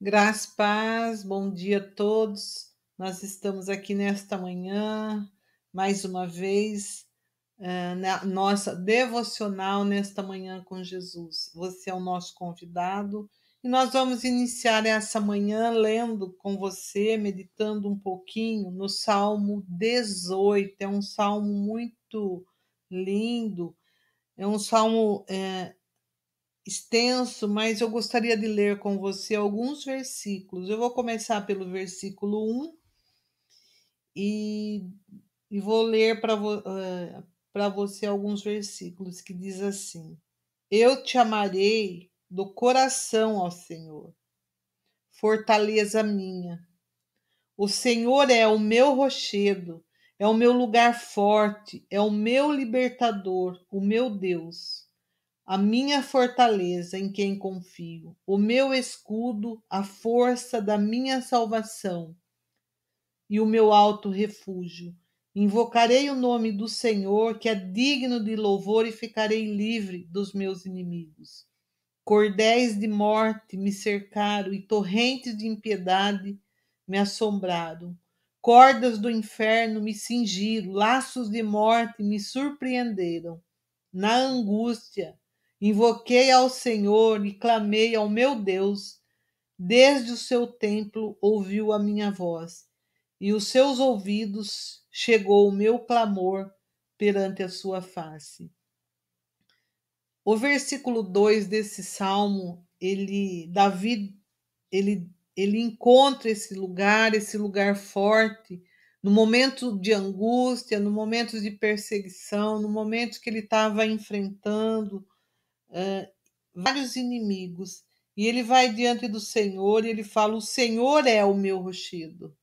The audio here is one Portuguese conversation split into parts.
Graça, paz, bom dia a todos. Nós estamos aqui nesta manhã, mais uma vez, uh, na nossa devocional nesta manhã com Jesus. Você é o nosso convidado e nós vamos iniciar essa manhã lendo com você, meditando um pouquinho no Salmo 18. É um salmo muito lindo, é um salmo. É, extenso, mas eu gostaria de ler com você alguns versículos. Eu vou começar pelo versículo 1 e, e vou ler para vo, uh, você alguns versículos que diz assim: Eu te amarei do coração ao Senhor, fortaleza minha. O Senhor é o meu rochedo, é o meu lugar forte, é o meu libertador, o meu Deus a minha fortaleza em quem confio, o meu escudo, a força da minha salvação e o meu alto refúgio. Invocarei o nome do Senhor, que é digno de louvor, e ficarei livre dos meus inimigos. Cordéis de morte me cercaram e torrentes de impiedade me assombraram. Cordas do inferno me cingiram, laços de morte me surpreenderam. Na angústia, Invoquei ao Senhor e clamei ao meu Deus. Desde o seu templo ouviu a minha voz, e os seus ouvidos chegou o meu clamor perante a sua face. O versículo 2 desse salmo, ele Davi ele ele encontra esse lugar, esse lugar forte, no momento de angústia, no momento de perseguição, no momento que ele estava enfrentando vários inimigos. E ele vai diante do Senhor e ele fala: O Senhor é o meu rochedo.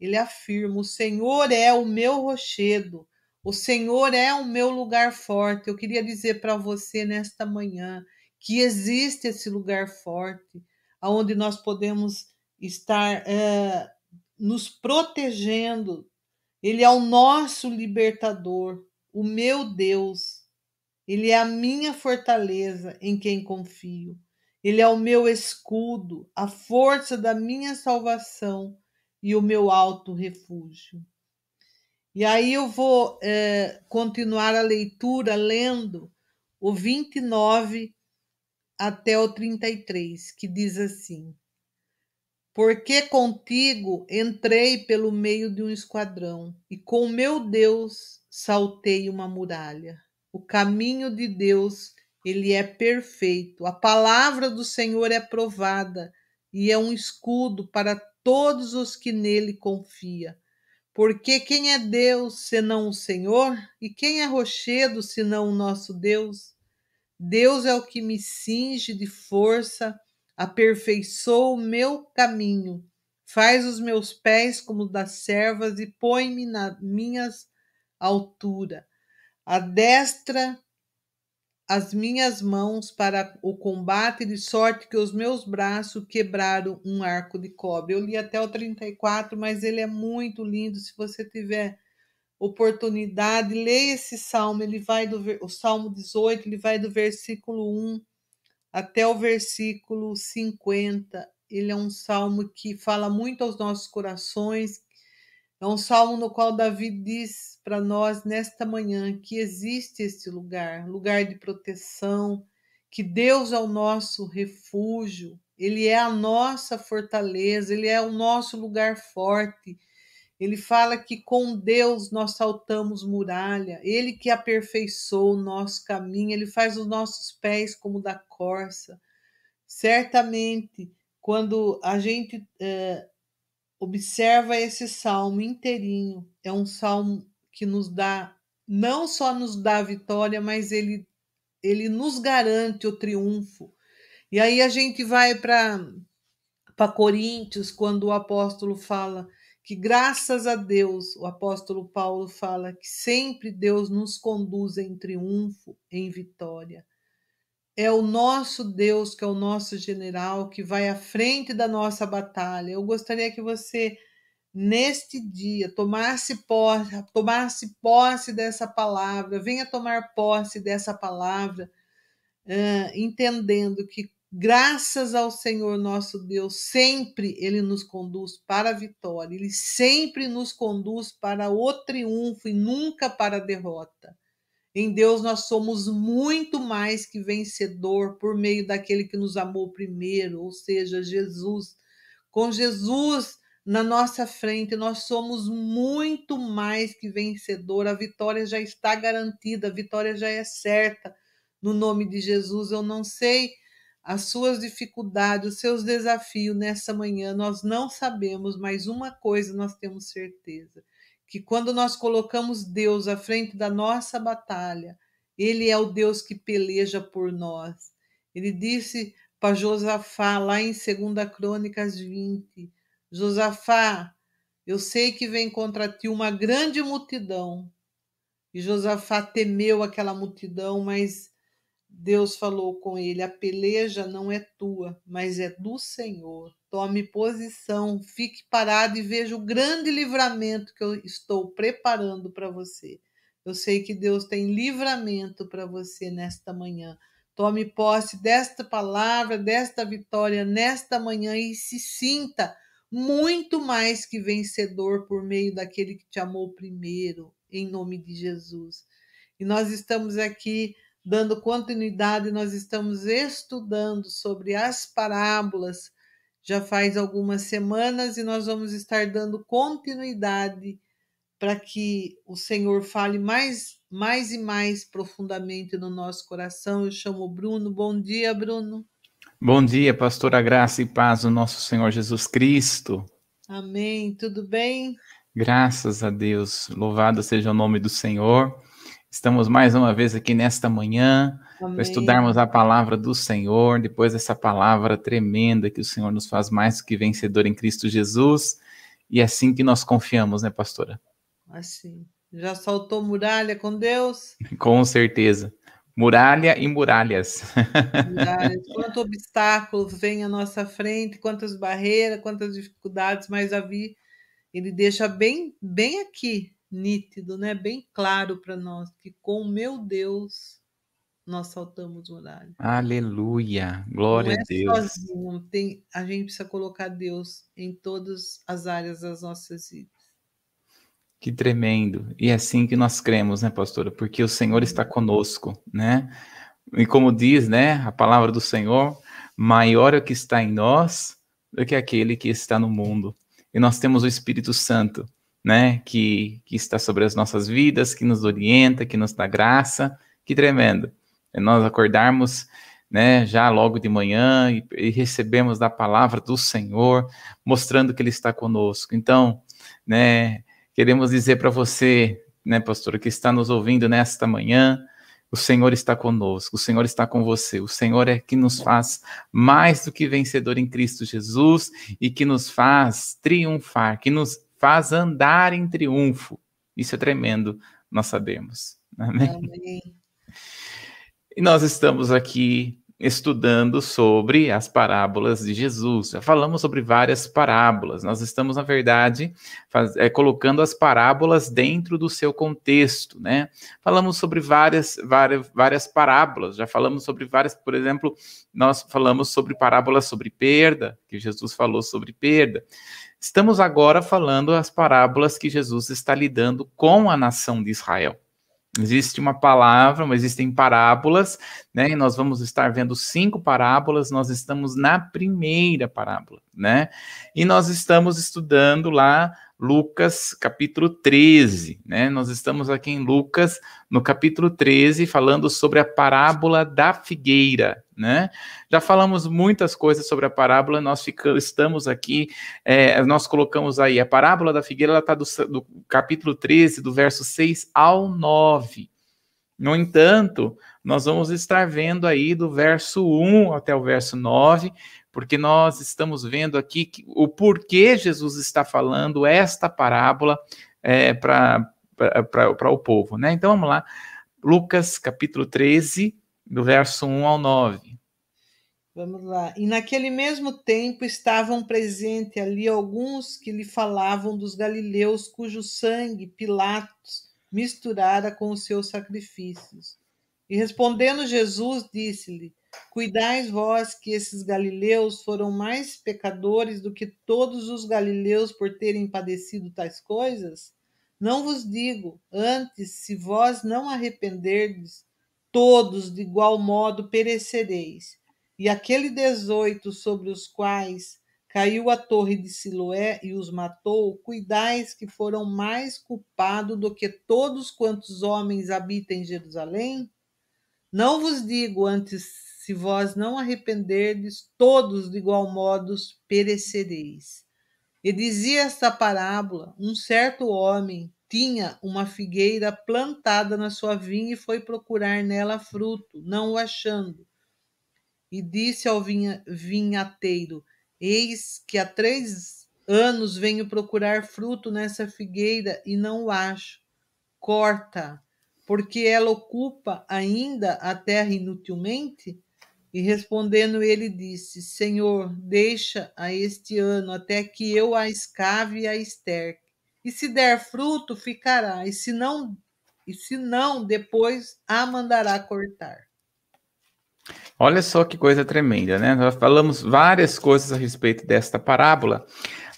Ele afirma: O Senhor é o meu rochedo. O Senhor é o meu lugar forte. Eu queria dizer para você nesta manhã que existe esse lugar forte, onde nós podemos estar uh, nos protegendo. Ele é o nosso libertador, o meu Deus. Ele é a minha fortaleza em quem confio. Ele é o meu escudo, a força da minha salvação e o meu alto refúgio. E aí eu vou é, continuar a leitura lendo o 29 até o 33, que diz assim: Porque contigo entrei pelo meio de um esquadrão, e com meu Deus saltei uma muralha. O caminho de Deus, ele é perfeito. A palavra do Senhor é provada e é um escudo para todos os que nele confia. Porque quem é Deus senão o Senhor? E quem é rochedo senão o nosso Deus? Deus é o que me cinge de força, aperfeiçoa o meu caminho, faz os meus pés como das servas e põe-me na minhas altura adestra as minhas mãos para o combate, de sorte que os meus braços quebraram um arco de cobre. Eu li até o 34, mas ele é muito lindo. Se você tiver oportunidade, leia esse salmo. Ele vai do o Salmo 18, ele vai do versículo 1 até o versículo 50. Ele é um salmo que fala muito aos nossos corações, é um salmo no qual Davi diz para nós nesta manhã que existe este lugar, lugar de proteção, que Deus é o nosso refúgio, ele é a nossa fortaleza, ele é o nosso lugar forte. Ele fala que com Deus nós saltamos muralha, ele que aperfeiçoou o nosso caminho, ele faz os nossos pés como da corça. Certamente, quando a gente eh, Observa esse salmo inteirinho. É um salmo que nos dá, não só nos dá a vitória, mas ele, ele nos garante o triunfo. E aí a gente vai para Coríntios, quando o apóstolo fala que, graças a Deus, o apóstolo Paulo fala que sempre Deus nos conduz em triunfo, em vitória é o nosso Deus, que é o nosso general, que vai à frente da nossa batalha. Eu gostaria que você, neste dia, tomasse posse, tomasse posse dessa palavra, venha tomar posse dessa palavra, uh, entendendo que Graças ao Senhor nosso Deus, sempre Ele nos conduz para a vitória, Ele sempre nos conduz para o triunfo e nunca para a derrota. Em Deus nós somos muito mais que vencedor por meio daquele que nos amou primeiro, ou seja, Jesus. Com Jesus na nossa frente, nós somos muito mais que vencedor. A vitória já está garantida, a vitória já é certa. No nome de Jesus, eu não sei as suas dificuldades, os seus desafios nessa manhã, nós não sabemos, mas uma coisa nós temos certeza: que quando nós colocamos Deus à frente da nossa batalha, Ele é o Deus que peleja por nós. Ele disse para Josafá, lá em 2 Crônicas 20: Josafá, eu sei que vem contra ti uma grande multidão. E Josafá temeu aquela multidão, mas Deus falou com ele: a peleja não é tua, mas é do Senhor. Tome posição, fique parado e veja o grande livramento que eu estou preparando para você. Eu sei que Deus tem livramento para você nesta manhã. Tome posse desta palavra, desta vitória nesta manhã e se sinta muito mais que vencedor por meio daquele que te amou primeiro, em nome de Jesus. E nós estamos aqui dando continuidade, nós estamos estudando sobre as parábolas já faz algumas semanas e nós vamos estar dando continuidade para que o Senhor fale mais, mais e mais profundamente no nosso coração. Eu chamo o Bruno. Bom dia, Bruno. Bom dia, pastora Graça e Paz do nosso Senhor Jesus Cristo. Amém. Tudo bem? Graças a Deus. Louvado seja o nome do Senhor. Estamos mais uma vez aqui nesta manhã para estudarmos a palavra do Senhor, depois dessa palavra tremenda que o Senhor nos faz mais do que vencedor em Cristo Jesus. E é assim que nós confiamos, né, pastora? Assim. Já saltou muralha com Deus? com certeza. Muralha e muralhas. Muralhas. Quanto obstáculo vem à nossa frente, quantas barreiras, quantas dificuldades, mas a vi, ele deixa bem, bem aqui nítido, né? Bem claro para nós que com o meu Deus nós saltamos muralha. Aleluia, glória é a Deus. Sozinho, tem, a gente precisa colocar Deus em todas as áreas das nossas vidas. Que tremendo. E é assim que nós cremos, né, pastora? Porque o Senhor está conosco, né? E como diz, né, a palavra do Senhor, maior é o que está em nós do que aquele que está no mundo. E nós temos o Espírito Santo, né, que, que está sobre as nossas vidas, que nos orienta, que nos dá graça. Que tremendo. É nós acordarmos, né, já logo de manhã e, e recebemos da palavra do Senhor, mostrando que Ele está conosco. Então, né, queremos dizer para você, né, pastor, que está nos ouvindo nesta manhã, o Senhor está conosco, o Senhor está com você, o Senhor é que nos faz mais do que vencedor em Cristo Jesus e que nos faz triunfar, que nos faz andar em triunfo. Isso é tremendo, nós sabemos. Amém? Amém. E nós estamos aqui estudando sobre as parábolas de Jesus. Já falamos sobre várias parábolas. Nós estamos, na verdade, faz, é, colocando as parábolas dentro do seu contexto, né? Falamos sobre várias, várias, várias parábolas. Já falamos sobre várias, por exemplo, nós falamos sobre parábolas sobre perda, que Jesus falou sobre perda. Estamos agora falando as parábolas que Jesus está lidando com a nação de Israel. Existe uma palavra, mas existem parábolas, né? E nós vamos estar vendo cinco parábolas. Nós estamos na primeira parábola, né? E nós estamos estudando lá Lucas capítulo 13, né? Nós estamos aqui em Lucas, no capítulo 13, falando sobre a parábola da figueira, né? Já falamos muitas coisas sobre a parábola, nós ficamos, estamos aqui, é, nós colocamos aí, a parábola da figueira, ela está do, do capítulo 13, do verso 6 ao 9. No entanto, nós vamos estar vendo aí do verso 1 até o verso 9, porque nós estamos vendo aqui que, o porquê Jesus está falando esta parábola é, para o povo. Né? Então vamos lá, Lucas capítulo 13, do verso 1 ao 9. Vamos lá. E naquele mesmo tempo estavam presentes ali alguns que lhe falavam dos galileus cujo sangue Pilatos misturara com os seus sacrifícios. E respondendo Jesus, disse-lhe: Cuidais vós que esses galileus foram mais pecadores do que todos os galileus por terem padecido tais coisas? Não vos digo, antes, se vós não arrependerdes, todos de igual modo perecereis. E aquele dezoito sobre os quais caiu a torre de Siloé e os matou, cuidais que foram mais culpados do que todos quantos homens habitam em Jerusalém? Não vos digo antes, se vós não arrependerdes, todos de igual modo perecereis. E dizia esta parábola: um certo homem tinha uma figueira plantada na sua vinha e foi procurar nela fruto, não o achando. E disse ao vinha, vinhateiro: Eis que há três anos venho procurar fruto nessa figueira e não o acho. Corta, porque ela ocupa ainda a terra inutilmente? E respondendo ele disse: Senhor, deixa a este ano até que eu a escave e a esterque. E se der fruto, ficará, e se não, e se não, depois a mandará cortar. Olha só que coisa tremenda, né? Nós falamos várias coisas a respeito desta parábola,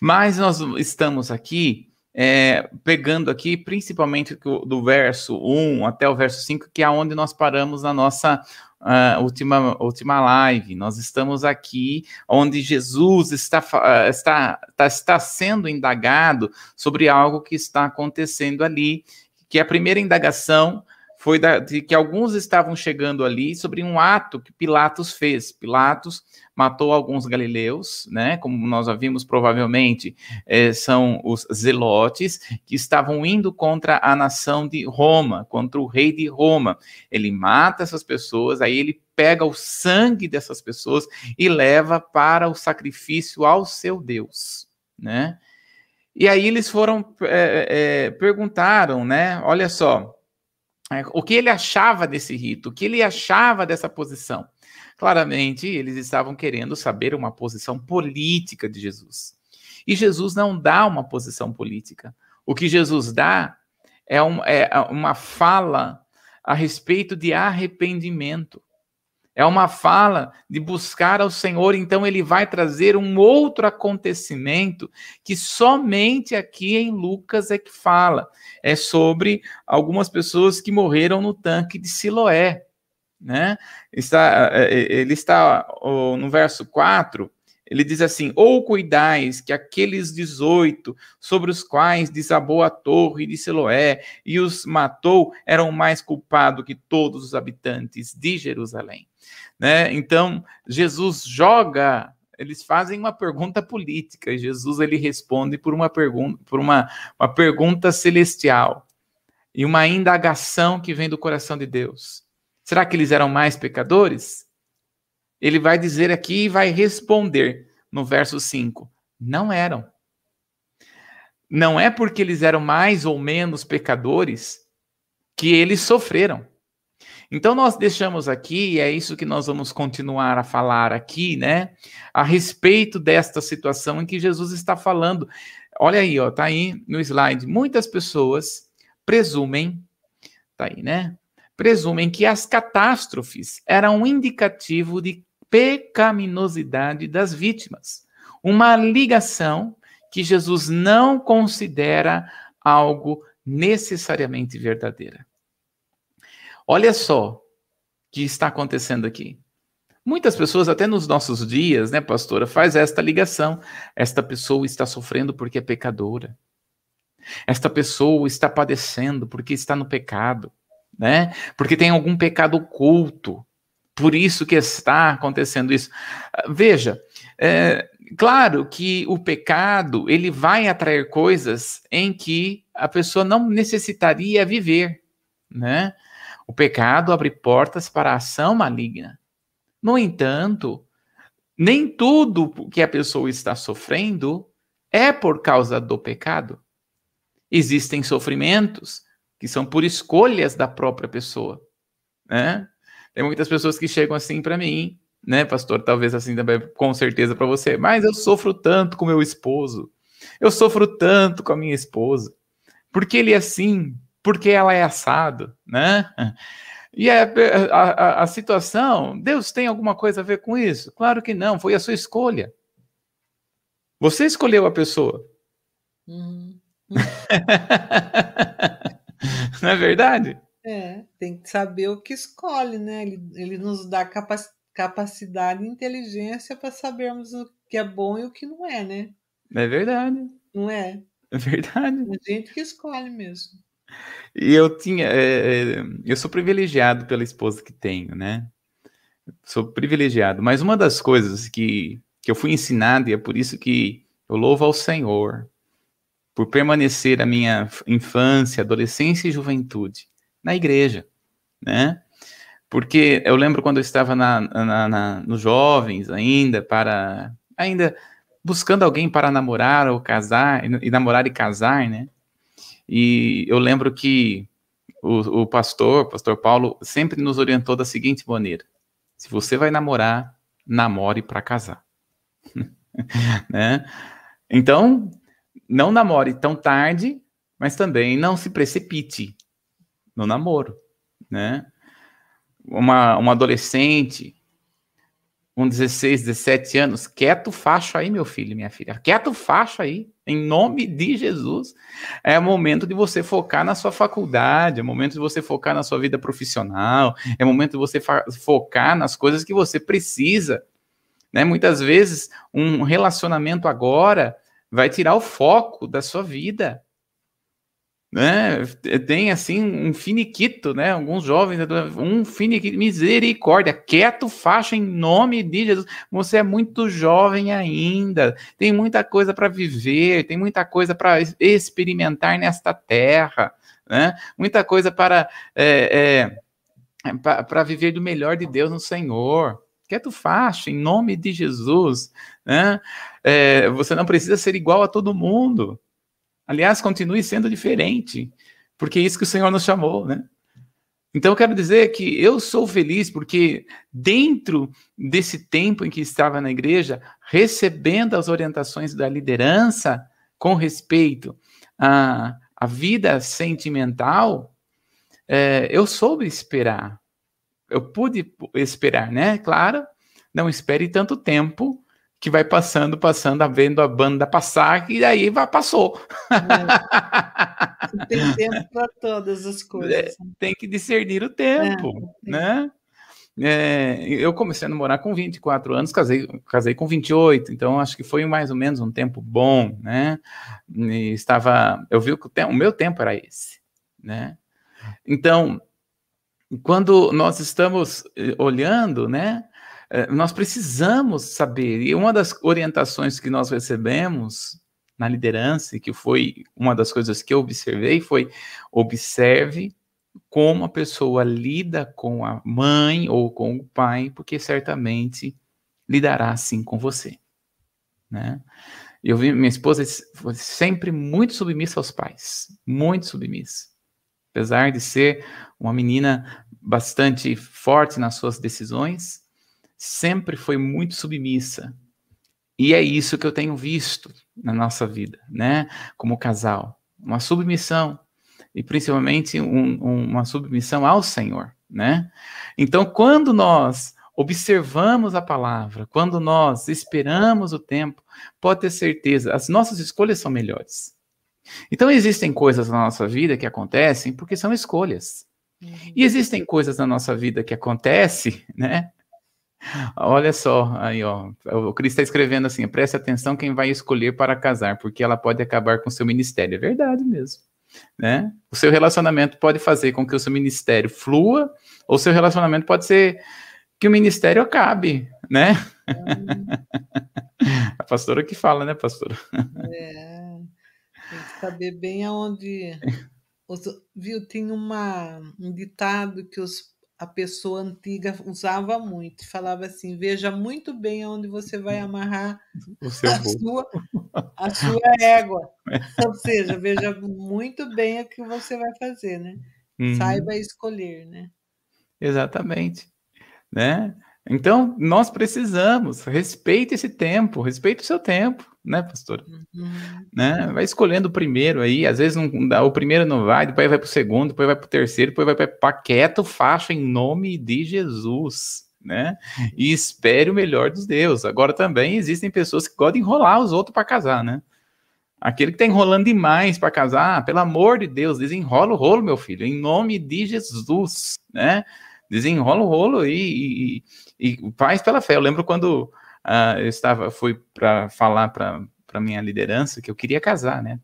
mas nós estamos aqui é, pegando aqui principalmente do verso 1 até o verso 5, que é onde nós paramos na nossa uh, última, última live. Nós estamos aqui onde Jesus está, uh, está, está, está sendo indagado sobre algo que está acontecendo ali, que é a primeira indagação foi da, de que alguns estavam chegando ali sobre um ato que Pilatos fez. Pilatos matou alguns galileus, né? Como nós vimos, provavelmente é, são os zelotes que estavam indo contra a nação de Roma, contra o rei de Roma. Ele mata essas pessoas, aí ele pega o sangue dessas pessoas e leva para o sacrifício ao seu Deus, né? E aí eles foram é, é, perguntaram, né? Olha só, o que ele achava desse rito, o que ele achava dessa posição. Claramente, eles estavam querendo saber uma posição política de Jesus. E Jesus não dá uma posição política. O que Jesus dá é, um, é uma fala a respeito de arrependimento. É uma fala de buscar ao Senhor, então ele vai trazer um outro acontecimento que somente aqui em Lucas é que fala. É sobre algumas pessoas que morreram no tanque de Siloé. Né? Está, é, é, ele está no verso 4, ele diz assim: Ou cuidais que aqueles 18 sobre os quais desabou a torre de Siloé e os matou eram mais culpados que todos os habitantes de Jerusalém. Né? Então, Jesus joga, eles fazem uma pergunta política, e Jesus ele responde por uma pergunta, por uma, uma pergunta celestial e uma indagação que vem do coração de Deus. Será que eles eram mais pecadores? Ele vai dizer aqui e vai responder no verso 5: não eram. Não é porque eles eram mais ou menos pecadores que eles sofreram. Então nós deixamos aqui, e é isso que nós vamos continuar a falar aqui, né? A respeito desta situação em que Jesus está falando. Olha aí, ó, tá aí no slide. Muitas pessoas presumem, tá aí, né? Presumem que as catástrofes eram um indicativo de pecaminosidade das vítimas. Uma ligação que Jesus não considera algo necessariamente verdadeira. Olha só o que está acontecendo aqui. Muitas pessoas, até nos nossos dias, né, pastora, faz esta ligação. Esta pessoa está sofrendo porque é pecadora. Esta pessoa está padecendo porque está no pecado, né? Porque tem algum pecado oculto. Por isso que está acontecendo isso. Veja, é, claro que o pecado ele vai atrair coisas em que a pessoa não necessitaria viver, né? O pecado abre portas para a ação maligna. No entanto, nem tudo que a pessoa está sofrendo é por causa do pecado. Existem sofrimentos que são por escolhas da própria pessoa, né? Tem muitas pessoas que chegam assim para mim, né, pastor? Talvez assim também, com certeza para você. Mas eu sofro tanto com meu esposo. Eu sofro tanto com a minha esposa. Porque ele é assim, porque ela é assado, né? E a, a, a, situação, Deus tem alguma coisa a ver com isso? Claro que não, foi a sua escolha. Você escolheu a pessoa. Uhum. não é verdade? É, tem que saber o que escolhe, né? Ele, ele nos dá capac, capacidade e inteligência para sabermos o que é bom e o que não é, né? É verdade. Não é? É verdade. A gente que escolhe mesmo. E eu tinha. É, eu sou privilegiado pela esposa que tenho, né? Sou privilegiado. Mas uma das coisas que, que eu fui ensinado, e é por isso que eu louvo ao Senhor, por permanecer a minha infância, adolescência e juventude na igreja, né? Porque eu lembro quando eu estava na, na, na, nos jovens ainda, para ainda buscando alguém para namorar ou casar, e namorar e casar, né? E eu lembro que o, o pastor, o pastor Paulo, sempre nos orientou da seguinte maneira: se você vai namorar, namore para casar. né? Então, não namore tão tarde, mas também não se precipite no namoro, né? Uma, uma adolescente com 16, 17 anos, quieto facho aí, meu filho, minha filha, quieto facho aí, em nome de Jesus. É momento de você focar na sua faculdade, é momento de você focar na sua vida profissional, é momento de você focar nas coisas que você precisa. Né? Muitas vezes, um relacionamento agora vai tirar o foco da sua vida né? Tem assim um finiquito, né? Alguns jovens, um finiquito, misericórdia, quieto, faixa em nome de Jesus. Você é muito jovem ainda, tem muita coisa para viver, tem muita coisa para experimentar nesta terra, né? Muita coisa para é, é, para viver do melhor de Deus no Senhor. Quieto, faixa em nome de Jesus, né? É, você não precisa ser igual a todo mundo. Aliás, continue sendo diferente, porque é isso que o Senhor nos chamou, né? Então eu quero dizer que eu sou feliz porque dentro desse tempo em que estava na igreja, recebendo as orientações da liderança com respeito à, à vida sentimental, é, eu soube esperar. Eu pude esperar, né? Claro, não espere tanto tempo que vai passando, passando, vendo a banda passar, e aí vai, passou. É. Tem tempo para todas as coisas. É, tem que discernir o tempo, é, né? É, eu comecei a namorar com 24 anos, casei, casei com 28, então acho que foi mais ou menos um tempo bom, né? E estava, eu vi que o, tempo, o meu tempo era esse, né? Então, quando nós estamos eh, olhando, né? É, nós precisamos saber, e uma das orientações que nós recebemos na liderança, que foi uma das coisas que eu observei, foi observe como a pessoa lida com a mãe ou com o pai, porque certamente lidará assim com você. Né? Eu vi minha esposa foi sempre muito submissa aos pais, muito submissa. Apesar de ser uma menina bastante forte nas suas decisões, sempre foi muito submissa. E é isso que eu tenho visto na nossa vida, né? Como casal. Uma submissão. E principalmente um, uma submissão ao Senhor, né? Então, quando nós observamos a palavra, quando nós esperamos o tempo, pode ter certeza, as nossas escolhas são melhores. Então, existem coisas na nossa vida que acontecem porque são escolhas. Uhum. E existem coisas na nossa vida que acontecem, né? Olha só, aí ó, o Cris está escrevendo assim: preste atenção quem vai escolher para casar, porque ela pode acabar com o seu ministério. É verdade mesmo. Né? O seu relacionamento pode fazer com que o seu ministério flua, ou seu relacionamento pode ser que o ministério acabe, né? A pastora que fala, né, pastora? É, tem que saber bem aonde. Viu, tem uma, um ditado que os a pessoa antiga usava muito, falava assim: veja muito bem aonde você vai amarrar a sua, a sua égua. Ou seja, veja muito bem o que você vai fazer, né? Uhum. Saiba escolher, né? Exatamente. Né? Então, nós precisamos, respeite esse tempo, respeite o seu tempo, né, pastor? Uhum. Né? Vai escolhendo o primeiro aí, às vezes não dá, o primeiro não vai, depois vai para o segundo, depois vai para o terceiro, depois vai para paqueta faixa em nome de Jesus, né? E espere o melhor dos Deus. Agora também existem pessoas que gostam de enrolar os outros para casar, né? Aquele que está enrolando demais para casar, pelo amor de Deus, desenrola o rolo, meu filho, em nome de Jesus, né? Desenrola o rolo e, e, e faz pela fé. Eu lembro quando uh, eu estava, fui para falar para a minha liderança que eu queria casar, né?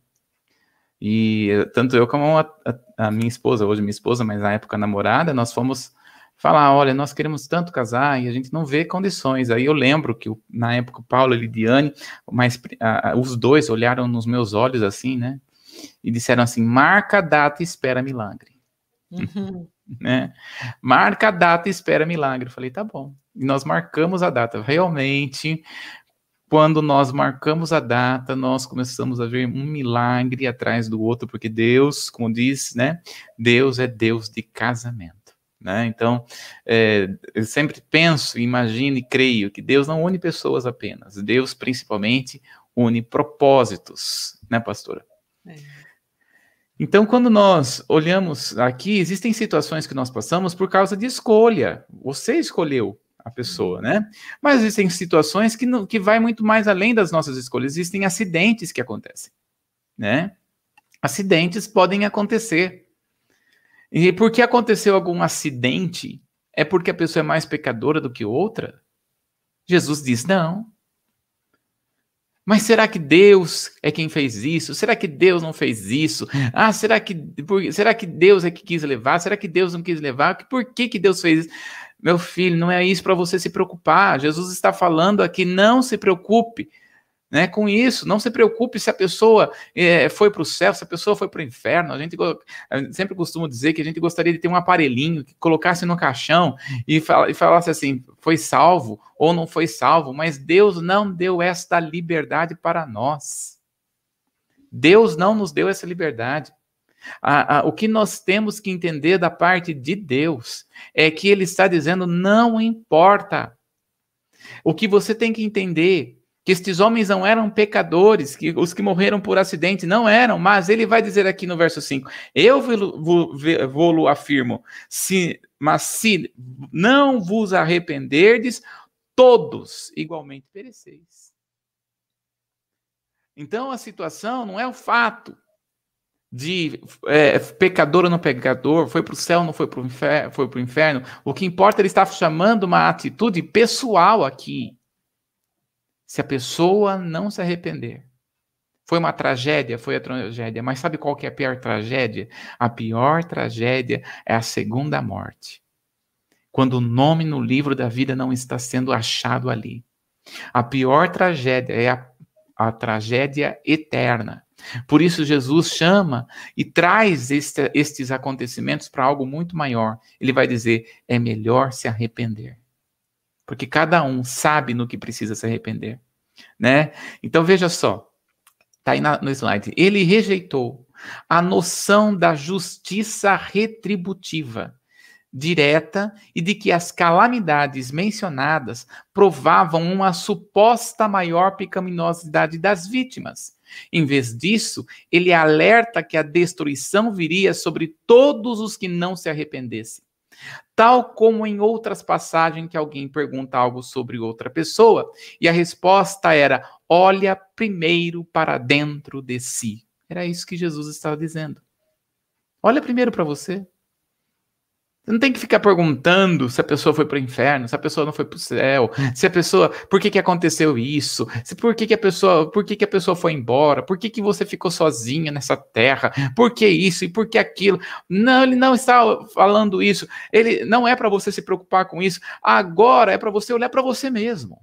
E tanto eu como a, a, a, minha esposa, hoje minha esposa, mas na época namorada, nós fomos falar, olha, nós queremos tanto casar e a gente não vê condições. Aí eu lembro que na época o Paulo e Lidiane, mas a, os dois olharam nos meus olhos assim, né? E disseram assim: marca a data e espera milagre. Uhum. né? Marca a data e espera milagre. Eu falei, tá bom. E nós marcamos a data. Realmente, quando nós marcamos a data, nós começamos a ver um milagre atrás do outro, porque Deus, como diz, né? Deus é Deus de casamento. Né? Então, é, eu sempre penso, imagino e creio que Deus não une pessoas apenas, Deus principalmente une propósitos, né, pastora? É. Então, quando nós olhamos aqui, existem situações que nós passamos por causa de escolha. Você escolheu a pessoa, né? Mas existem situações que, não, que vai muito mais além das nossas escolhas. Existem acidentes que acontecem, né? Acidentes podem acontecer. E porque aconteceu algum acidente, é porque a pessoa é mais pecadora do que outra? Jesus diz: não. Mas será que Deus é quem fez isso? Será que Deus não fez isso? Ah, será que, por, será que Deus é que quis levar? Será que Deus não quis levar? Por que, que Deus fez isso? Meu filho, não é isso para você se preocupar. Jesus está falando aqui, não se preocupe né, com isso. Não se preocupe se a pessoa é, foi para o céu, se a pessoa foi para o inferno. A gente, sempre costuma dizer que a gente gostaria de ter um aparelhinho que colocasse no caixão e, fala, e falasse assim: foi salvo ou não foi salvo, mas Deus não deu esta liberdade para nós. Deus não nos deu essa liberdade. O que nós temos que entender da parte de Deus é que Ele está dizendo: não importa. O que você tem que entender que estes homens não eram pecadores, que os que morreram por acidente não eram, mas ele vai dizer aqui no verso 5: Eu vou-lo afirmo, se, mas se não vos arrependerdes, todos igualmente pereceis. Então a situação não é o fato de é, pecador ou não pecador, foi para o céu, não foi para o inferno, o inferno. O que importa, ele está chamando uma atitude pessoal aqui se a pessoa não se arrepender. Foi uma tragédia, foi a tragédia, mas sabe qual que é a pior tragédia? A pior tragédia é a segunda morte. Quando o nome no livro da vida não está sendo achado ali. A pior tragédia é a, a tragédia eterna. Por isso, Jesus chama e traz este, estes acontecimentos para algo muito maior. Ele vai dizer: é melhor se arrepender. Porque cada um sabe no que precisa se arrepender, né? Então veja só, tá aí na, no slide. Ele rejeitou a noção da justiça retributiva direta e de que as calamidades mencionadas provavam uma suposta maior pecaminosidade das vítimas. Em vez disso, ele alerta que a destruição viria sobre todos os que não se arrependessem. Tal como em outras passagens que alguém pergunta algo sobre outra pessoa e a resposta era: olha primeiro para dentro de si. Era isso que Jesus estava dizendo. Olha primeiro para você. Você não tem que ficar perguntando se a pessoa foi para o inferno, se a pessoa não foi para o céu, se a pessoa, por que, que aconteceu isso, se por que, que a pessoa, por que, que a pessoa foi embora, por que, que você ficou sozinha nessa terra, por que isso e por que aquilo. Não, ele não está falando isso. Ele não é para você se preocupar com isso. Agora é para você olhar para você mesmo.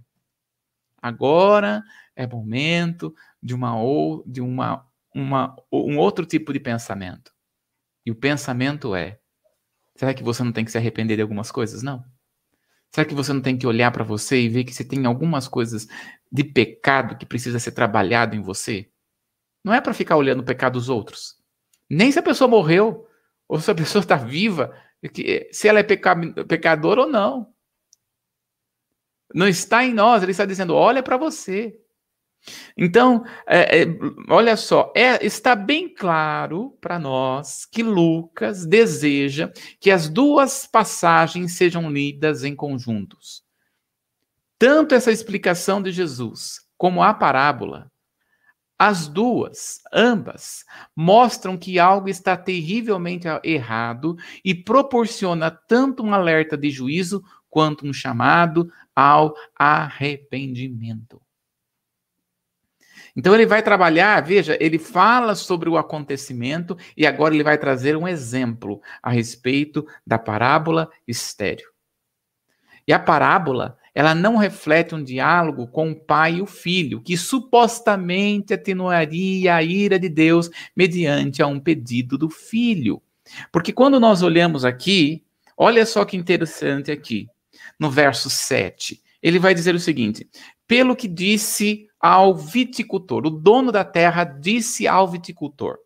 Agora é momento de uma ou de uma, uma um outro tipo de pensamento. E o pensamento é Será que você não tem que se arrepender de algumas coisas? Não. Será que você não tem que olhar para você e ver que você tem algumas coisas de pecado que precisa ser trabalhado em você? Não é para ficar olhando o pecado dos outros. Nem se a pessoa morreu ou se a pessoa está viva, se ela é peca, pecadora ou não. Não está em nós, ele está dizendo: olha para você. Então, é, é, olha só, é, está bem claro para nós que Lucas deseja que as duas passagens sejam lidas em conjuntos. Tanto essa explicação de Jesus como a parábola, as duas, ambas, mostram que algo está terrivelmente errado e proporciona tanto um alerta de juízo quanto um chamado ao arrependimento. Então ele vai trabalhar, veja, ele fala sobre o acontecimento e agora ele vai trazer um exemplo a respeito da parábola estéreo. E a parábola, ela não reflete um diálogo com o pai e o filho, que supostamente atenuaria a ira de Deus mediante a um pedido do filho. Porque quando nós olhamos aqui, olha só que interessante aqui, no verso 7, ele vai dizer o seguinte: pelo que disse ao viticultor. O dono da terra disse ao viticultor: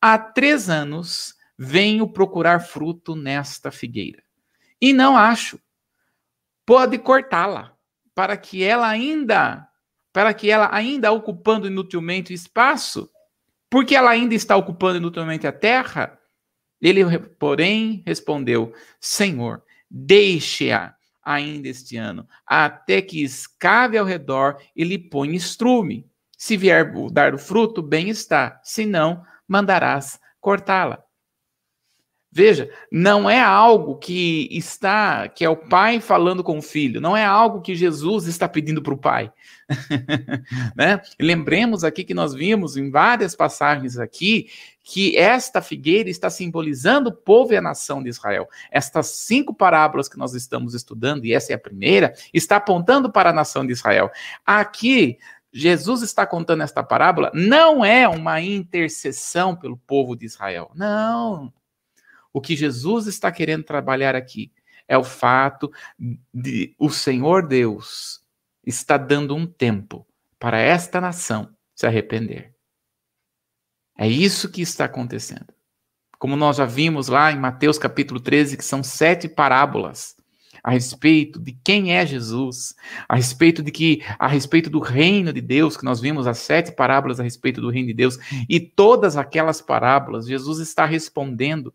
Há três anos venho procurar fruto nesta figueira e não acho. Pode cortá-la para que ela ainda, para que ela ainda ocupando inutilmente espaço, porque ela ainda está ocupando inutilmente a terra. Ele, porém, respondeu: Senhor, deixe-a ainda este ano, até que escave ao redor e lhe põe estrume. Se vier dar o fruto, bem está, se não, mandarás cortá-la. Veja, não é algo que está, que é o pai falando com o filho, não é algo que Jesus está pedindo para o pai. né? Lembremos aqui que nós vimos em várias passagens aqui que esta figueira está simbolizando o povo e a nação de Israel. Estas cinco parábolas que nós estamos estudando, e essa é a primeira, está apontando para a nação de Israel. Aqui, Jesus está contando esta parábola, não é uma intercessão pelo povo de Israel. Não. O que Jesus está querendo trabalhar aqui é o fato de o Senhor Deus está dando um tempo para esta nação se arrepender. É isso que está acontecendo. Como nós já vimos lá em Mateus capítulo 13, que são sete parábolas a respeito de quem é Jesus, a respeito de que a respeito do reino de Deus, que nós vimos as sete parábolas a respeito do reino de Deus, e todas aquelas parábolas, Jesus está respondendo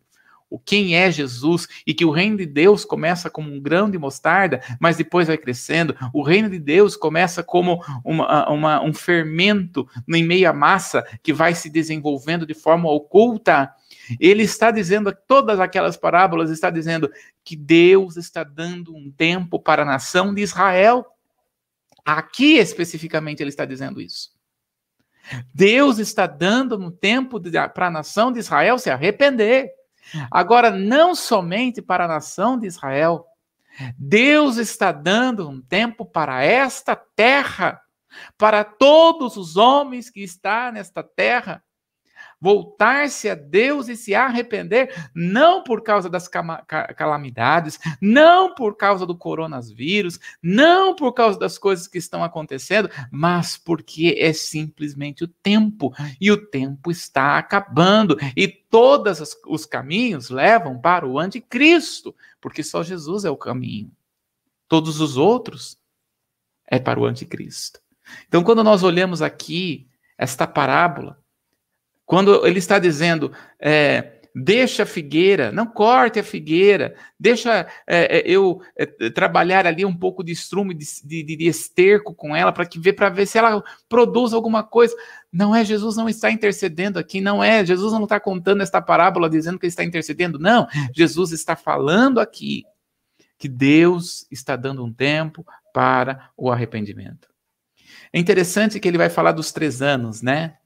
o quem é Jesus e que o reino de Deus começa como um grão de mostarda, mas depois vai crescendo. O reino de Deus começa como uma, uma, um fermento em meio à massa que vai se desenvolvendo de forma oculta. Ele está dizendo, todas aquelas parábolas, está dizendo que Deus está dando um tempo para a nação de Israel. Aqui especificamente ele está dizendo isso. Deus está dando um tempo para a nação de Israel se arrepender. Agora, não somente para a nação de Israel, Deus está dando um tempo para esta terra, para todos os homens que estão nesta terra, voltar-se a Deus e se arrepender, não por causa das calamidades, não por causa do coronavírus, não por causa das coisas que estão acontecendo, mas porque é simplesmente o tempo, e o tempo está acabando, e todos os caminhos levam para o anticristo, porque só Jesus é o caminho. Todos os outros é para o anticristo. Então, quando nós olhamos aqui esta parábola, quando ele está dizendo, é, deixa a figueira, não corte a figueira, deixa é, é eu é, trabalhar ali um pouco de estrume, de, de, de esterco com ela, para ver, para ver se ela produz alguma coisa. Não é, Jesus não está intercedendo aqui, não é, Jesus não está contando esta parábola dizendo que ele está intercedendo, não, Jesus está falando aqui que Deus está dando um tempo para o arrependimento. É interessante que ele vai falar dos três anos, né?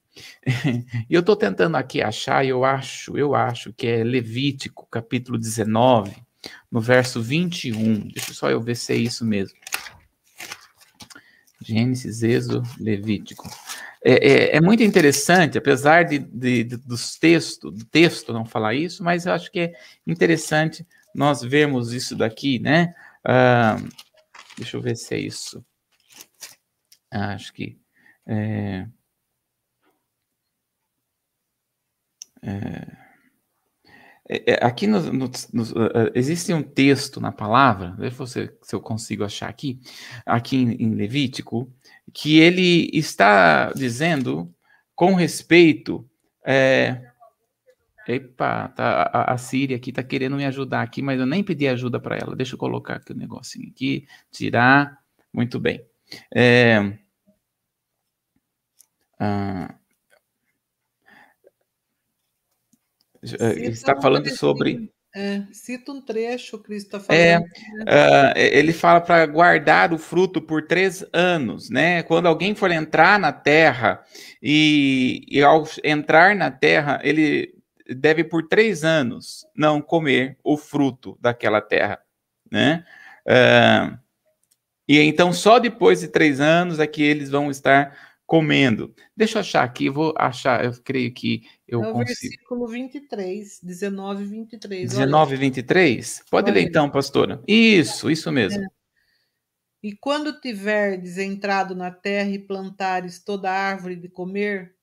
E eu estou tentando aqui achar, eu acho, eu acho que é Levítico, capítulo 19, no verso 21. Deixa só eu ver se é isso mesmo. Gênesis, Êxodo, Levítico. É, é, é, muito interessante, apesar de, de, de, dos textos, do texto não falar isso, mas eu acho que é interessante nós vermos isso daqui, né? Ah, deixa eu ver se é isso. Ah, acho que. É, é, é, aqui no, no, no, uh, existe um texto na palavra, deixa eu ver se eu consigo achar aqui, aqui em, em Levítico, que ele está dizendo com respeito. É, epa, tá, a, a Síria aqui está querendo me ajudar aqui, mas eu nem pedi ajuda para ela. Deixa eu colocar aqui o um negocinho aqui, tirar. Muito bem. É, ah, ele está falando sobre é, cita um trecho, Cristo está é, falando. É, uh, ele fala para guardar o fruto por três anos, né? Quando alguém for entrar na terra e, e ao entrar na terra, ele deve por três anos não comer o fruto daquela terra, né? Uh, e então só depois de três anos é que eles vão estar comendo. Deixa eu achar aqui, vou achar, eu creio que eu é o consigo. versículo 23, 19 e 23. 19 e 23? Pode Olha. ler então, pastora. Isso, isso mesmo. É. E quando tiverdes entrado na terra e plantares toda árvore de comer,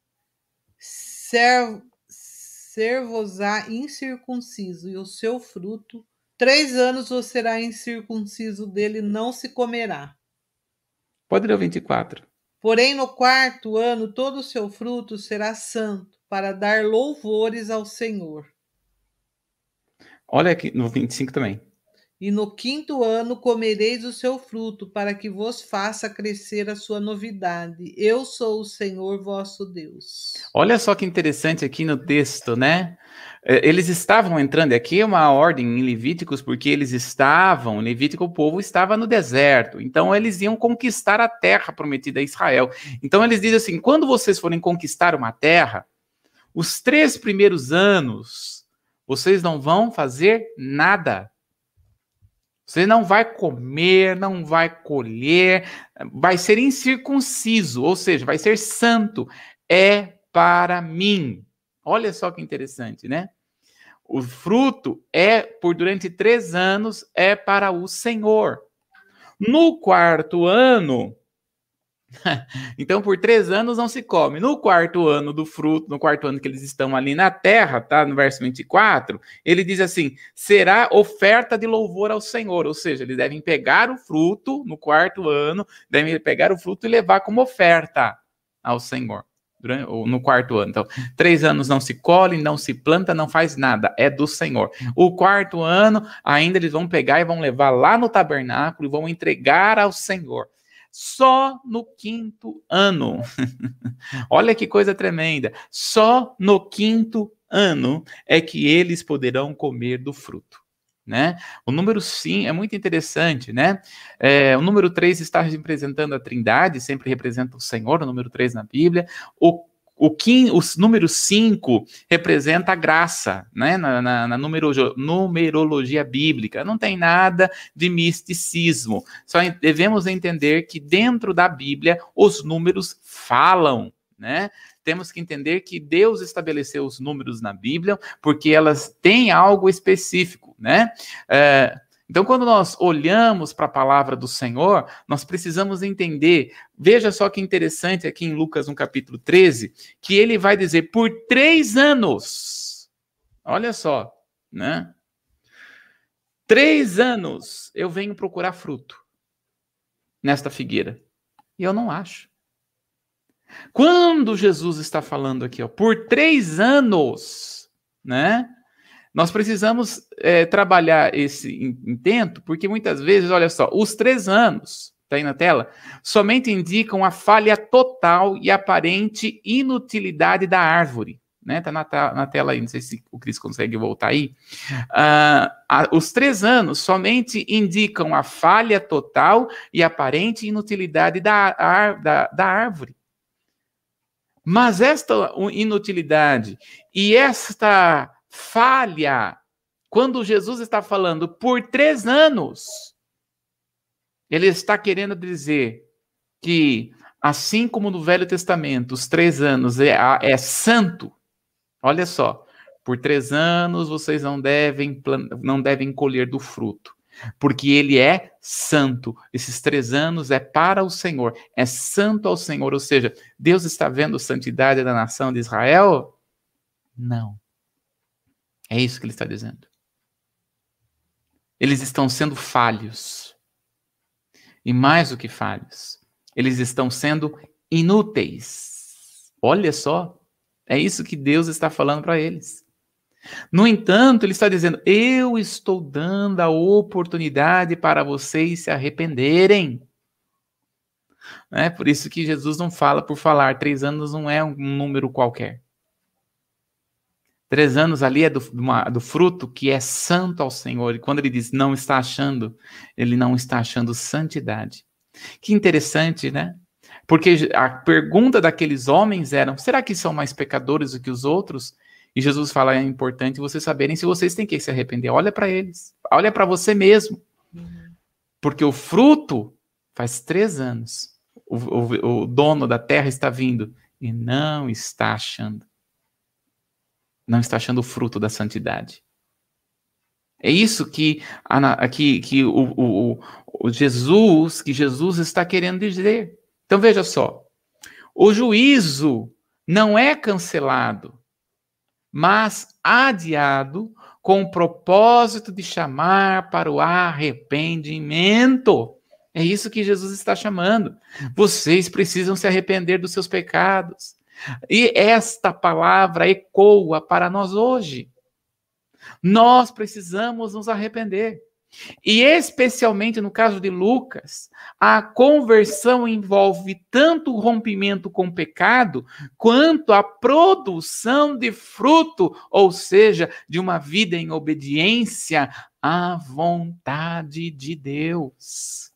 ser-vos-á incircunciso, e o seu fruto, três anos você será incircunciso dele, não se comerá. Pode ler o 24. Porém, no quarto ano, todo o seu fruto será santo, para dar louvores ao Senhor. Olha aqui no 25 também. E no quinto ano comereis o seu fruto, para que vos faça crescer a sua novidade. Eu sou o Senhor vosso Deus. Olha só que interessante aqui no texto, né? É, eles estavam entrando, aqui é uma ordem em Levíticos, porque eles estavam, Levítico, o povo estava no deserto, então eles iam conquistar a terra prometida a Israel. Então eles dizem assim: quando vocês forem conquistar uma terra, os três primeiros anos, vocês não vão fazer nada. Você não vai comer, não vai colher, vai ser incircunciso, ou seja, vai ser santo. É para mim. Olha só que interessante, né? O fruto é, por durante três anos, é para o Senhor. No quarto ano, então, por três anos não se come. No quarto ano do fruto, no quarto ano que eles estão ali na terra, tá? No verso 24, ele diz assim: será oferta de louvor ao Senhor. Ou seja, eles devem pegar o fruto no quarto ano, devem pegar o fruto e levar como oferta ao Senhor. Durante, no quarto ano. Então, três anos não se colhe, não se planta, não faz nada, é do Senhor. O quarto ano, ainda eles vão pegar e vão levar lá no tabernáculo e vão entregar ao Senhor só no quinto ano. Olha que coisa tremenda. Só no quinto ano é que eles poderão comer do fruto. Né? O número 5 é muito interessante, né? É, o número 3 está representando a Trindade, sempre representa o Senhor, o número 3 na Bíblia. O o, quim, o número 5 representa a graça, né? Na, na, na numero, numerologia bíblica. Não tem nada de misticismo. Só devemos entender que dentro da Bíblia os números falam, né? Temos que entender que Deus estabeleceu os números na Bíblia porque elas têm algo específico, né? É, então, quando nós olhamos para a palavra do Senhor, nós precisamos entender. Veja só que interessante aqui em Lucas, no capítulo 13, que ele vai dizer: por três anos. Olha só, né? Três anos eu venho procurar fruto nesta figueira. E eu não acho. Quando Jesus está falando aqui, ó, por três anos, né? Nós precisamos é, trabalhar esse intento, porque muitas vezes, olha só, os três anos, está aí na tela, somente indicam a falha total e aparente inutilidade da árvore. Né? Tá na, na tela aí, não sei se o Cris consegue voltar aí. Uh, os três anos somente indicam a falha total e aparente inutilidade da, da, da árvore. Mas esta inutilidade e esta falha. Quando Jesus está falando por três anos, ele está querendo dizer que, assim como no Velho Testamento, os três anos é, é santo, olha só, por três anos vocês não devem, não devem colher do fruto, porque ele é santo. Esses três anos é para o Senhor, é santo ao Senhor. Ou seja, Deus está vendo a santidade da nação de Israel? Não É isso que ele está dizendo. Eles estão sendo falhos. E mais do que falhos, eles estão sendo inúteis. Olha só, é isso que Deus está falando para eles. No entanto, ele está dizendo: Eu estou dando a oportunidade para vocês se arrependerem. É por isso que Jesus não fala por falar. Três anos não é um número qualquer. Três anos ali é do, uma, do fruto que é santo ao Senhor. E quando ele diz não está achando, ele não está achando santidade. Que interessante, né? Porque a pergunta daqueles homens era: será que são mais pecadores do que os outros? E Jesus fala: é importante vocês saberem se vocês têm que se arrepender. Olha para eles, olha para você mesmo. Uhum. Porque o fruto faz três anos. O, o, o dono da terra está vindo e não está achando. Não está achando o fruto da santidade. É isso que, que, que o, o, o Jesus, que Jesus está querendo dizer. Então veja só, o juízo não é cancelado mas adiado com o propósito de chamar para o arrependimento. É isso que Jesus está chamando. Vocês precisam se arrepender dos seus pecados. E esta palavra ecoa para nós hoje. Nós precisamos nos arrepender. E especialmente no caso de Lucas, a conversão envolve tanto o rompimento com o pecado, quanto a produção de fruto, ou seja, de uma vida em obediência à vontade de Deus.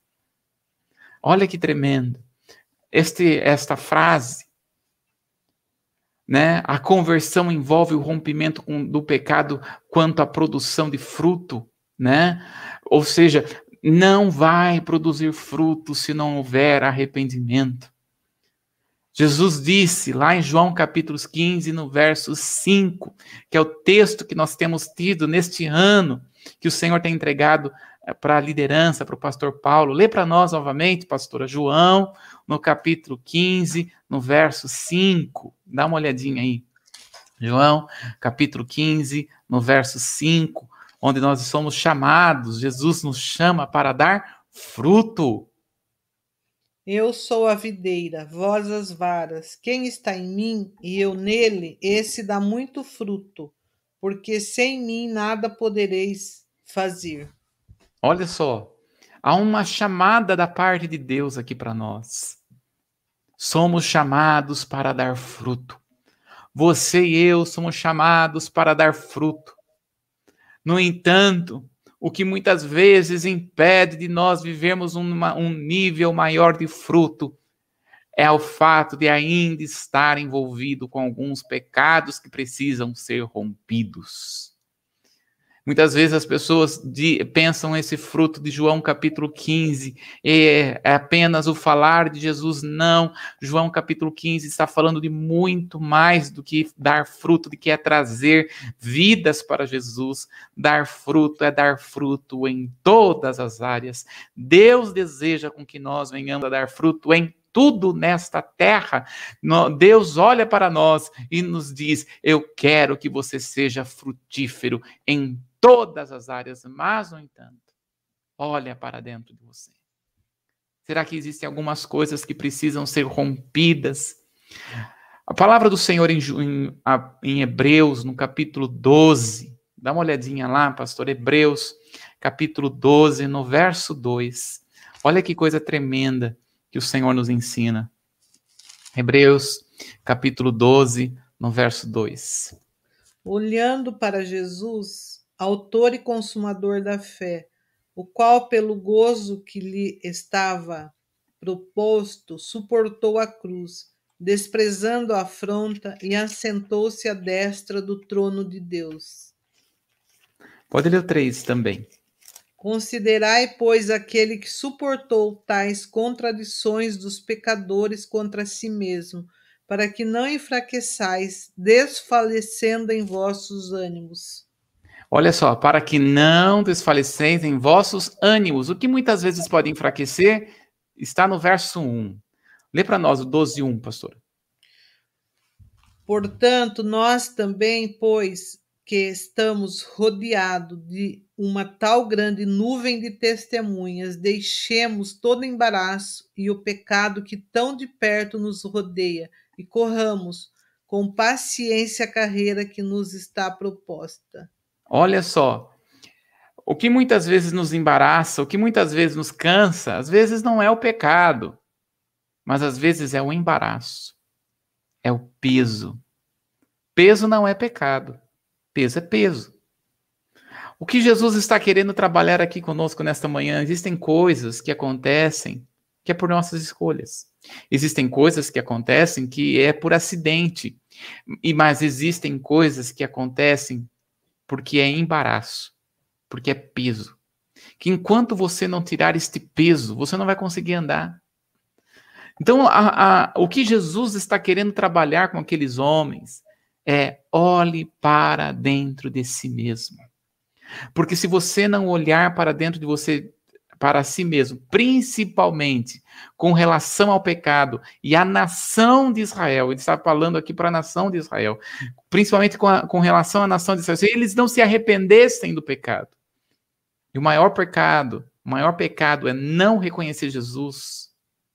Olha que tremendo. Este, esta frase, né? A conversão envolve o rompimento com, do pecado quanto à produção de fruto né? Ou seja, não vai produzir fruto se não houver arrependimento. Jesus disse lá em João capítulo 15, no verso 5, que é o texto que nós temos tido neste ano, que o Senhor tem entregado para a liderança, para o pastor Paulo. Lê para nós novamente, pastora João, no capítulo 15, no verso 5. Dá uma olhadinha aí. João, capítulo 15, no verso 5 onde nós somos chamados, Jesus nos chama para dar fruto. Eu sou a videira, vós as varas. Quem está em mim e eu nele, esse dá muito fruto, porque sem mim nada podereis fazer. Olha só, há uma chamada da parte de Deus aqui para nós. Somos chamados para dar fruto. Você e eu somos chamados para dar fruto. No entanto, o que muitas vezes impede de nós vivermos uma, um nível maior de fruto é o fato de ainda estar envolvido com alguns pecados que precisam ser rompidos. Muitas vezes as pessoas de, pensam esse fruto de João capítulo 15 é, é, apenas o falar de Jesus. Não, João capítulo 15 está falando de muito mais do que dar fruto, de que é trazer vidas para Jesus. Dar fruto é dar fruto em todas as áreas. Deus deseja com que nós venhamos a dar fruto em tudo nesta terra. Deus olha para nós e nos diz: Eu quero que você seja frutífero em todas as áreas, mas, no entanto, olha para dentro de você. Será que existem algumas coisas que precisam ser rompidas? A palavra do Senhor em, em, em Hebreus, no capítulo 12, dá uma olhadinha lá, pastor, Hebreus, capítulo 12, no verso 2. Olha que coisa tremenda que o Senhor nos ensina. Hebreus, capítulo 12, no verso 2. Olhando para Jesus, autor e consumador da fé, o qual, pelo gozo que lhe estava proposto, suportou a cruz, desprezando a afronta e assentou-se à destra do trono de Deus. Pode ler o 3 também. Considerai, pois, aquele que suportou tais contradições dos pecadores contra si mesmo, para que não enfraqueçais, desfalecendo em vossos ânimos. Olha só, para que não desfaleceis em vossos ânimos. O que muitas vezes pode enfraquecer está no verso 1. Lê para nós o 12 1, pastor. Portanto, nós também, pois, que estamos rodeados de uma tal grande nuvem de testemunhas, deixemos todo embaraço e o pecado que tão de perto nos rodeia e corramos com paciência a carreira que nos está proposta. Olha só, o que muitas vezes nos embaraça, o que muitas vezes nos cansa, às vezes não é o pecado, mas às vezes é o embaraço, é o peso. Peso não é pecado. Peso é peso. O que Jesus está querendo trabalhar aqui conosco nesta manhã? Existem coisas que acontecem que é por nossas escolhas. Existem coisas que acontecem que é por acidente. E mas existem coisas que acontecem porque é embaraço, porque é peso. Que enquanto você não tirar este peso, você não vai conseguir andar. Então, a, a, o que Jesus está querendo trabalhar com aqueles homens é olhe para dentro de si mesmo. Porque se você não olhar para dentro de você, para si mesmo, principalmente com relação ao pecado e à nação de Israel, ele está falando aqui para a nação de Israel, principalmente com, a, com relação à nação de Israel, se eles não se arrependessem do pecado. E o maior pecado, o maior pecado é não reconhecer Jesus,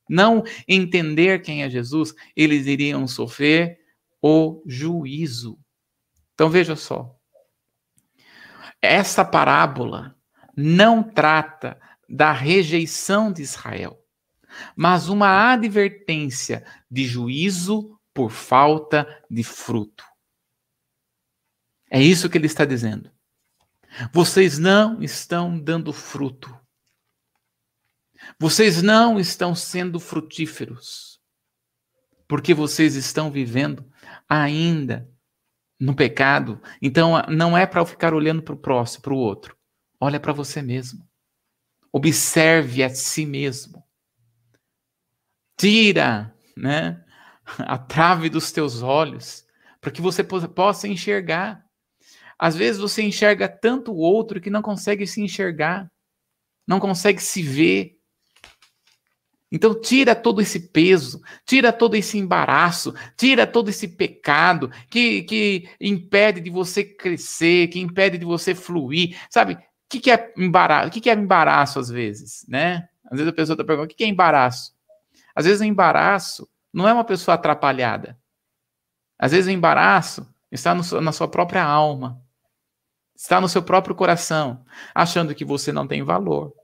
não entender quem é Jesus, eles iriam sofrer o juízo. Então veja só. Essa parábola não trata da rejeição de Israel, mas uma advertência de juízo por falta de fruto. É isso que ele está dizendo. Vocês não estão dando fruto. Vocês não estão sendo frutíferos. Porque vocês estão vivendo ainda no pecado. Então, não é para ficar olhando para o próximo, para o outro. Olha para você mesmo. Observe a si mesmo. Tira, né, a trave dos teus olhos, para que você possa enxergar. Às vezes você enxerga tanto o outro que não consegue se enxergar, não consegue se ver. Então, tira todo esse peso, tira todo esse embaraço, tira todo esse pecado que, que impede de você crescer, que impede de você fluir. Sabe, o que, que é embaraço? O que, que é embaraço às vezes, né? Às vezes a pessoa está perguntando, o que, que é embaraço? Às vezes o embaraço não é uma pessoa atrapalhada. Às vezes o embaraço está no, na sua própria alma, está no seu próprio coração, achando que você não tem valor,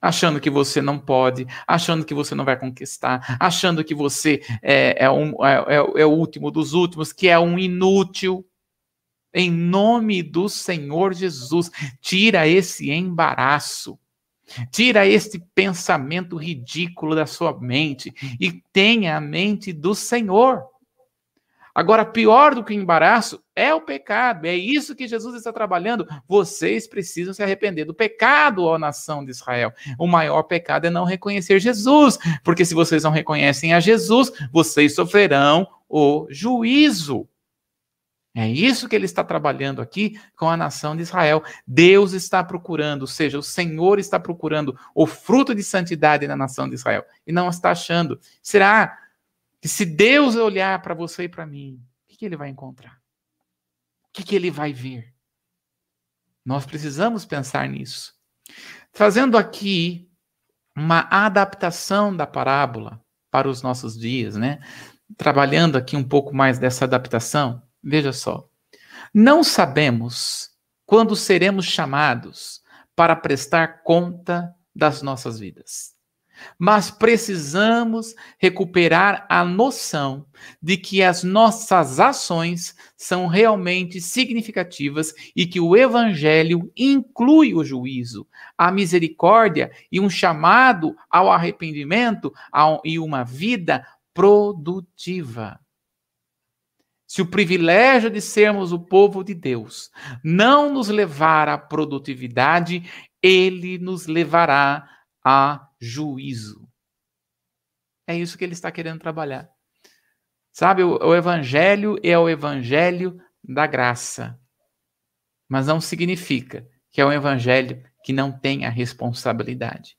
achando que você não pode, achando que você não vai conquistar, achando que você é, é, um, é, é, é o último dos últimos, que é um inútil. Em nome do Senhor Jesus, tira esse embaraço. Tira este pensamento ridículo da sua mente e tenha a mente do Senhor. Agora, pior do que o embaraço é o pecado. É isso que Jesus está trabalhando. Vocês precisam se arrepender do pecado, ó nação de Israel. O maior pecado é não reconhecer Jesus, porque se vocês não reconhecem a Jesus, vocês sofrerão o juízo. É isso que ele está trabalhando aqui com a nação de Israel. Deus está procurando, ou seja, o Senhor está procurando o fruto de santidade na nação de Israel e não está achando. Será que se Deus olhar para você e para mim, o que, que, ele vai encontrar? O que, que ele vai ver? Nós precisamos pensar nisso. Fazendo aqui uma adaptação da parábola para os nossos dias, né? Trabalhando aqui um pouco mais dessa adaptação, veja só. Não sabemos quando seremos chamados para prestar conta das nossas vidas. Mas precisamos recuperar a noção de que as nossas ações são realmente significativas e que o Evangelho inclui o juízo, a misericórdia e um chamado ao arrependimento e uma vida produtiva. Se o privilégio de sermos o povo de Deus não nos levar à produtividade, ele nos levará a juízo. É isso que ele está querendo trabalhar. Sabe, o, o evangelho é o evangelho da graça. Mas não significa que é um evangelho que não tem a responsabilidade.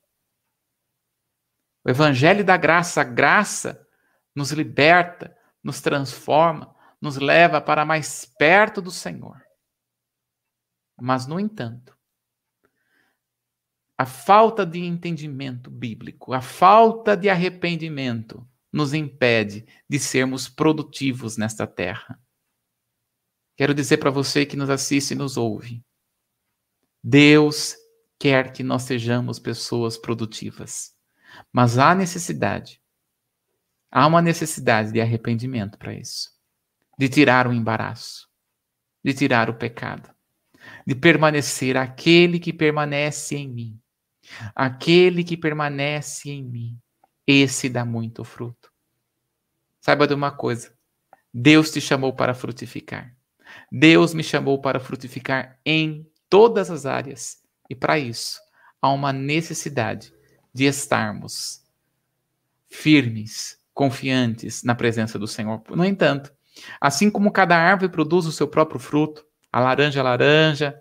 O evangelho da graça, a graça nos liberta, nos transforma, nos leva para mais perto do Senhor. Mas, no entanto, a falta de entendimento bíblico, a falta de arrependimento nos impede de sermos produtivos nesta terra. Quero dizer para você que nos assiste e nos ouve: Deus quer que nós sejamos pessoas produtivas, mas há necessidade, há uma necessidade de arrependimento para isso, de tirar o embaraço, de tirar o pecado, de permanecer aquele que permanece em mim. Aquele que permanece em mim, esse dá muito fruto. Saiba de uma coisa: Deus te chamou para frutificar. Deus me chamou para frutificar em todas as áreas. E para isso, há uma necessidade de estarmos firmes, confiantes na presença do Senhor. No entanto, assim como cada árvore produz o seu próprio fruto, a laranja a laranja,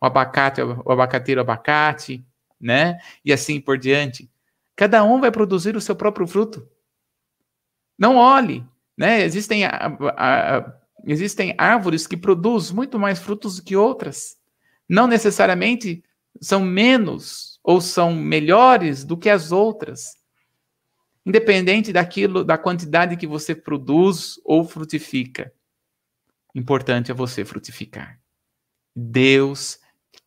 o abacate o abacateiro o abacate, né? E assim por diante. Cada um vai produzir o seu próprio fruto. Não olhe, né? Existem, a, a, a, existem árvores que produzem muito mais frutos do que outras. Não necessariamente são menos ou são melhores do que as outras. Independente daquilo, da quantidade que você produz ou frutifica. Importante é você frutificar. Deus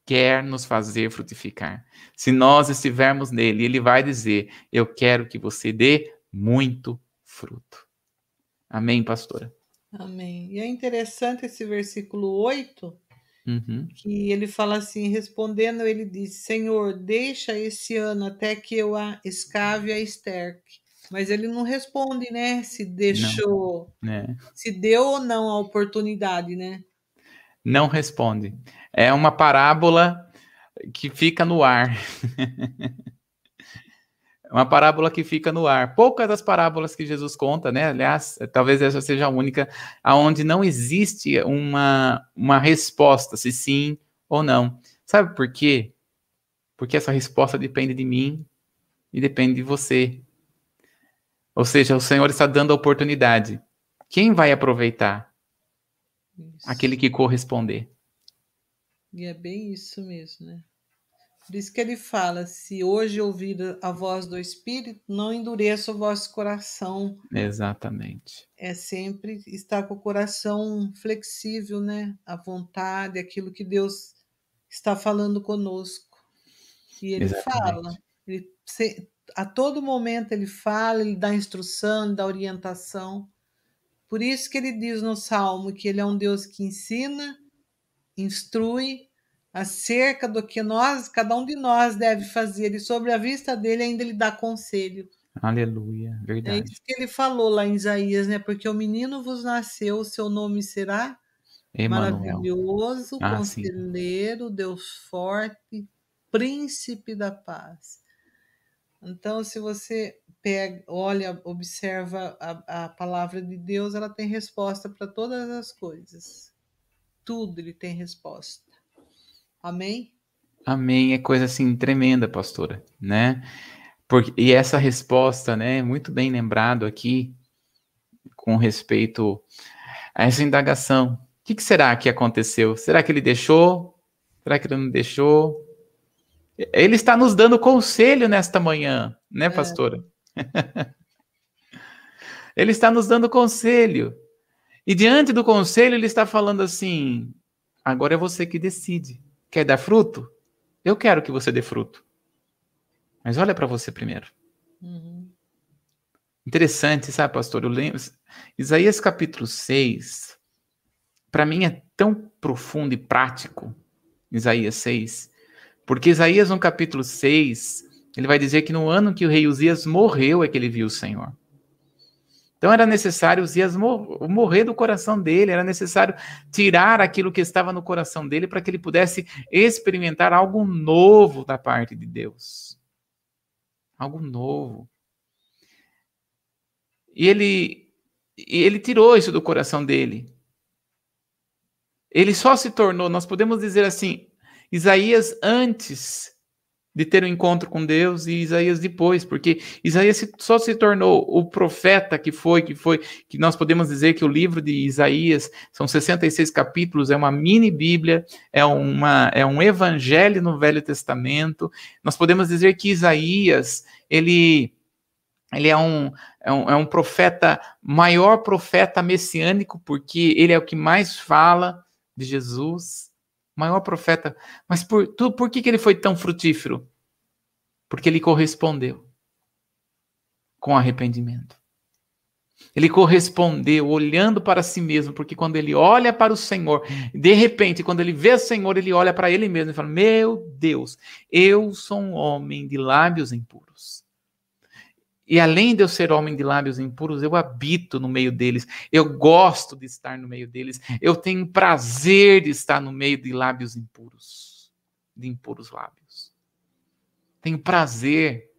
quer nos fazer frutificar. Se nós estivermos nele, ele vai dizer: Eu quero que você dê muito fruto. Amém, pastora? Amém. E é interessante esse versículo 8, uhum. que ele fala assim: respondendo, ele diz: Senhor, deixa esse ano até que eu a escave a esterque. Mas ele não responde, né? Se deixou, é. se deu ou não a oportunidade, né? Não responde. É uma parábola que fica no ar. uma parábola que fica no ar. Poucas das parábolas que Jesus conta, né? Aliás, talvez essa seja a única, aonde não existe uma, uma resposta, se sim ou não. Sabe por quê? Porque essa resposta depende de mim e depende de você. Ou seja, o Senhor está dando a oportunidade. Quem vai aproveitar? Isso. Aquele que corresponder. E é bem isso mesmo, né? Por isso que ele fala: se hoje ouvir a voz do Espírito, não endureça o vosso coração. Exatamente. É sempre estar com o coração flexível, né? A vontade, aquilo que Deus está falando conosco. E ele Exatamente. fala, ele, a todo momento ele fala, ele dá instrução, dá orientação. Por isso que ele diz no Salmo que ele é um Deus que ensina, instrui acerca do que nós, cada um de nós deve fazer, e sobre a vista dele ainda ele dá conselho. Aleluia, verdade. É isso que ele falou lá em Isaías, né? Porque o menino vos nasceu, o seu nome será Emmanuel. maravilhoso, ah, conselheiro, sim. Deus forte, príncipe da paz. Então, se você pega, olha, observa a, a palavra de Deus, ela tem resposta para todas as coisas tudo ele tem resposta. Amém? Amém. É coisa assim tremenda, pastora, né? Porque, e essa resposta, né, muito bem lembrado aqui, com respeito a essa indagação. O que, que será que aconteceu? Será que ele deixou? Será que ele não deixou? Ele está nos dando conselho nesta manhã, né, é. pastora? É. ele está nos dando conselho. E diante do conselho, ele está falando assim: agora é você que decide. Quer dar fruto? Eu quero que você dê fruto. Mas olha para você primeiro. Uhum. Interessante, sabe, pastor? Eu lembro. Isaías capítulo 6, para mim é tão profundo e prático. Isaías 6. Porque Isaías, no capítulo 6, ele vai dizer que no ano que o rei Uzias morreu é que ele viu o Senhor. Então era necessário Uzias morrer do coração dele, era necessário tirar aquilo que estava no coração dele para que ele pudesse experimentar algo novo da parte de Deus. Algo novo. E ele, ele tirou isso do coração dele. Ele só se tornou, nós podemos dizer assim, Isaías antes de ter um encontro com Deus e Isaías depois, porque Isaías só se tornou o profeta que foi, que foi, que nós podemos dizer que o livro de Isaías são 66 capítulos, é uma mini Bíblia, é, uma, é um evangelho no Velho Testamento. Nós podemos dizer que Isaías, ele ele é um, é um, é um profeta, maior profeta messiânico, porque ele é o que mais fala de Jesus maior profeta. Mas por, tu, por que, que ele foi tão frutífero? Porque ele correspondeu com arrependimento. Ele correspondeu olhando para si mesmo, porque quando ele olha para o Senhor, de repente, quando ele vê o Senhor, ele olha para ele mesmo e fala: Meu Deus, eu sou um homem de lábios impuros. E além de eu ser homem de lábios impuros, eu habito no meio deles. Eu gosto de estar no meio deles. Eu tenho prazer de estar no meio de lábios impuros, de impuros lábios. Tenho prazer.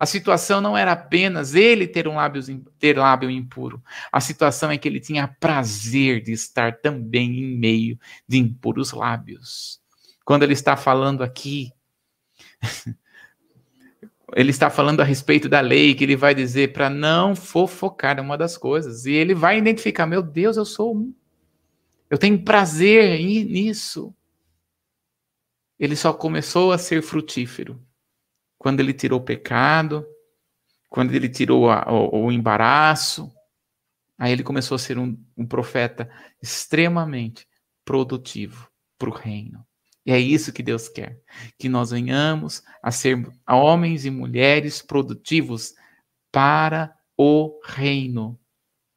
A situação não era apenas ele ter um lábio, ter lábio impuro. A situação é que ele tinha prazer de estar também em meio de impuros lábios. Quando ele está falando aqui, ele está falando a respeito da lei, que ele vai dizer para não fofocar, é uma das coisas. E ele vai identificar: meu Deus, eu sou um. Eu tenho prazer nisso. Ele só começou a ser frutífero quando ele tirou o pecado, quando ele tirou a, o, o, embaraço. Aí ele começou a ser um, um profeta extremamente produtivo para o reino. E é isso que Deus quer, que nós venhamos a ser homens e mulheres produtivos para o reino.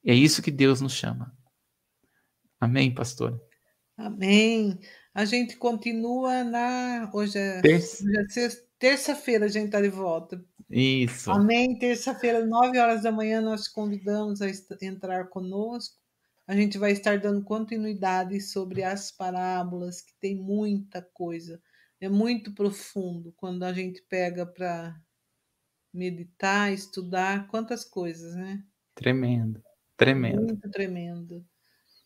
É isso que Deus nos chama. Amém, pastor? Amém. A gente continua na. Hoje é, é terça-feira, a gente está de volta. Isso. Amém. Terça-feira, nove horas da manhã, nós convidamos a entrar conosco a gente vai estar dando continuidade sobre as parábolas, que tem muita coisa, é muito profundo quando a gente pega para meditar, estudar, quantas coisas, né? Tremendo, tremendo. Muito tremendo.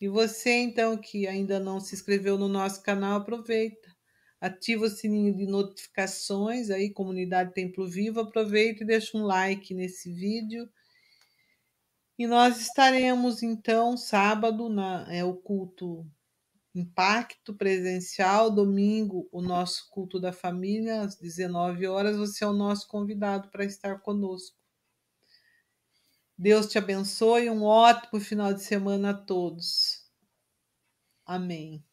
E você, então, que ainda não se inscreveu no nosso canal, aproveita. Ativa o sininho de notificações aí, Comunidade Templo Vivo. Aproveita e deixa um like nesse vídeo e nós estaremos, então, sábado, na, é o culto Impacto presencial, domingo, o nosso culto da família, às 19 horas. Você é o nosso convidado para estar conosco. Deus te abençoe, um ótimo final de semana a todos. Amém.